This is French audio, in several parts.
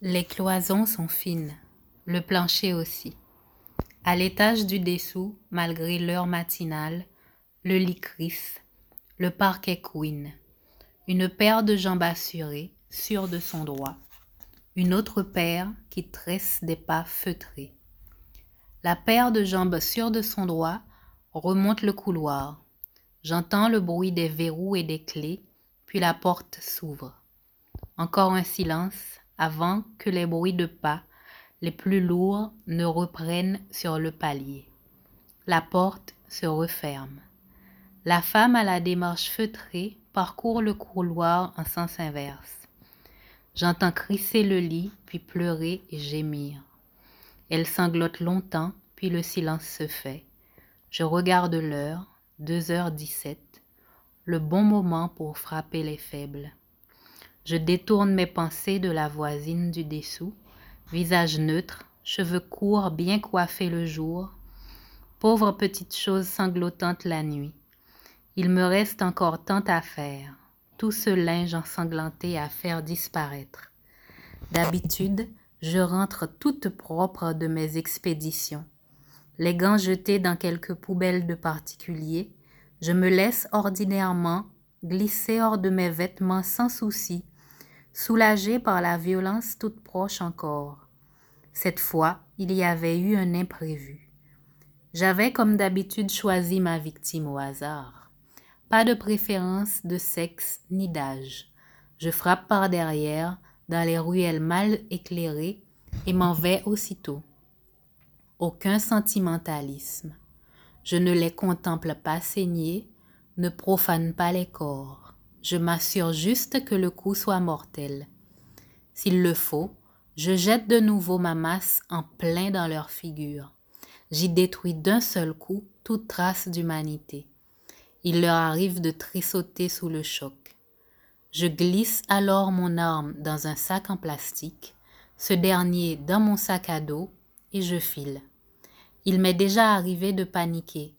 Les cloisons sont fines, le plancher aussi. À l'étage du dessous, malgré l'heure matinale, le lit crisse, le parquet couine, une paire de jambes assurées, sûres de son droit, une autre paire qui tresse des pas feutrés. La paire de jambes sûres de son droit remonte le couloir. J'entends le bruit des verrous et des clés, puis la porte s'ouvre. Encore un silence avant que les bruits de pas les plus lourds ne reprennent sur le palier. La porte se referme. La femme à la démarche feutrée parcourt le couloir en sens inverse. J'entends crisser le lit, puis pleurer et gémir. Elle sanglote longtemps, puis le silence se fait. Je regarde l'heure, deux heures dix-sept, le bon moment pour frapper les faibles. Je détourne mes pensées de la voisine du dessous, visage neutre, cheveux courts bien coiffés le jour, pauvre petite chose sanglotante la nuit. Il me reste encore tant à faire, tout ce linge ensanglanté à faire disparaître. D'habitude, je rentre toute propre de mes expéditions. Les gants jetés dans quelques poubelles de particuliers, je me laisse ordinairement glisser hors de mes vêtements sans souci soulagé par la violence toute proche encore. Cette fois, il y avait eu un imprévu. J'avais comme d'habitude choisi ma victime au hasard. Pas de préférence de sexe ni d'âge. Je frappe par derrière, dans les ruelles mal éclairées, et m'en vais aussitôt. Aucun sentimentalisme. Je ne les contemple pas saigner, ne profane pas les corps. Je m'assure juste que le coup soit mortel. S'il le faut, je jette de nouveau ma masse en plein dans leur figure. J'y détruis d'un seul coup toute trace d'humanité. Il leur arrive de trissauter sous le choc. Je glisse alors mon arme dans un sac en plastique, ce dernier dans mon sac à dos, et je file. Il m'est déjà arrivé de paniquer,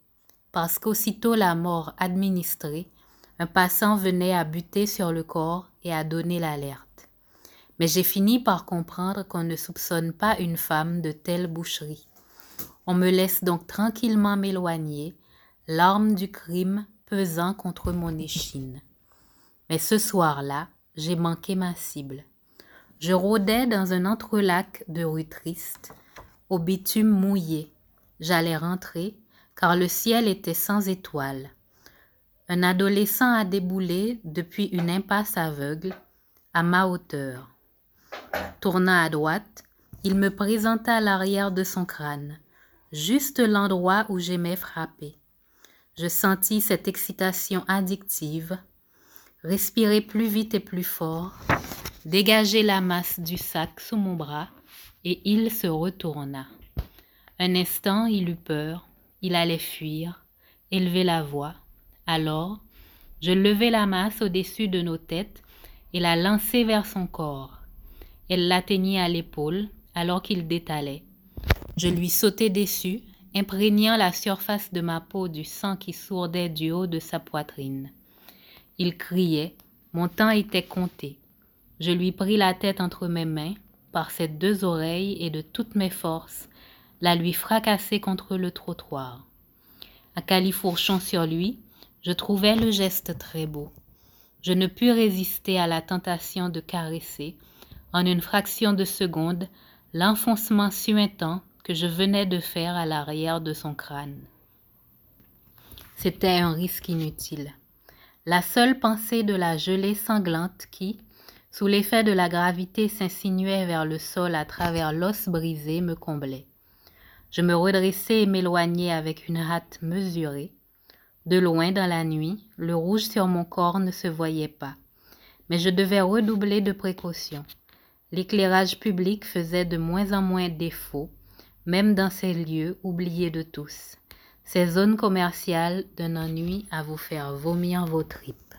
parce qu'aussitôt la mort administrée, un passant venait à buter sur le corps et à donner l'alerte. Mais j'ai fini par comprendre qu'on ne soupçonne pas une femme de telle boucherie. On me laisse donc tranquillement m'éloigner, l'arme du crime pesant contre mon échine. Mais ce soir-là, j'ai manqué ma cible. Je rôdais dans un entrelac de rues tristes, au bitume mouillé. J'allais rentrer, car le ciel était sans étoiles. Un adolescent a déboulé depuis une impasse aveugle à ma hauteur. Tournant à droite, il me présenta l'arrière de son crâne, juste l'endroit où j'aimais frapper. Je sentis cette excitation addictive, respirer plus vite et plus fort, dégager la masse du sac sous mon bras, et il se retourna. Un instant, il eut peur, il allait fuir, élever la voix. Alors, je levai la masse au-dessus de nos têtes et la lançai vers son corps. Elle l'atteignit à l'épaule alors qu'il détalait. Je lui sautai dessus, imprégnant la surface de ma peau du sang qui sourdait du haut de sa poitrine. Il criait, mon temps était compté. Je lui pris la tête entre mes mains, par ses deux oreilles et de toutes mes forces, la lui fracassai contre le trottoir. À califourchon sur lui, je trouvais le geste très beau. Je ne pus résister à la tentation de caresser, en une fraction de seconde, l'enfoncement suintant que je venais de faire à l'arrière de son crâne. C'était un risque inutile. La seule pensée de la gelée sanglante qui, sous l'effet de la gravité, s'insinuait vers le sol à travers l'os brisé me comblait. Je me redressai et m'éloignai avec une hâte mesurée, de loin dans la nuit, le rouge sur mon corps ne se voyait pas, mais je devais redoubler de précautions. L'éclairage public faisait de moins en moins défaut, même dans ces lieux oubliés de tous, ces zones commerciales d'un ennui à vous faire vomir vos tripes.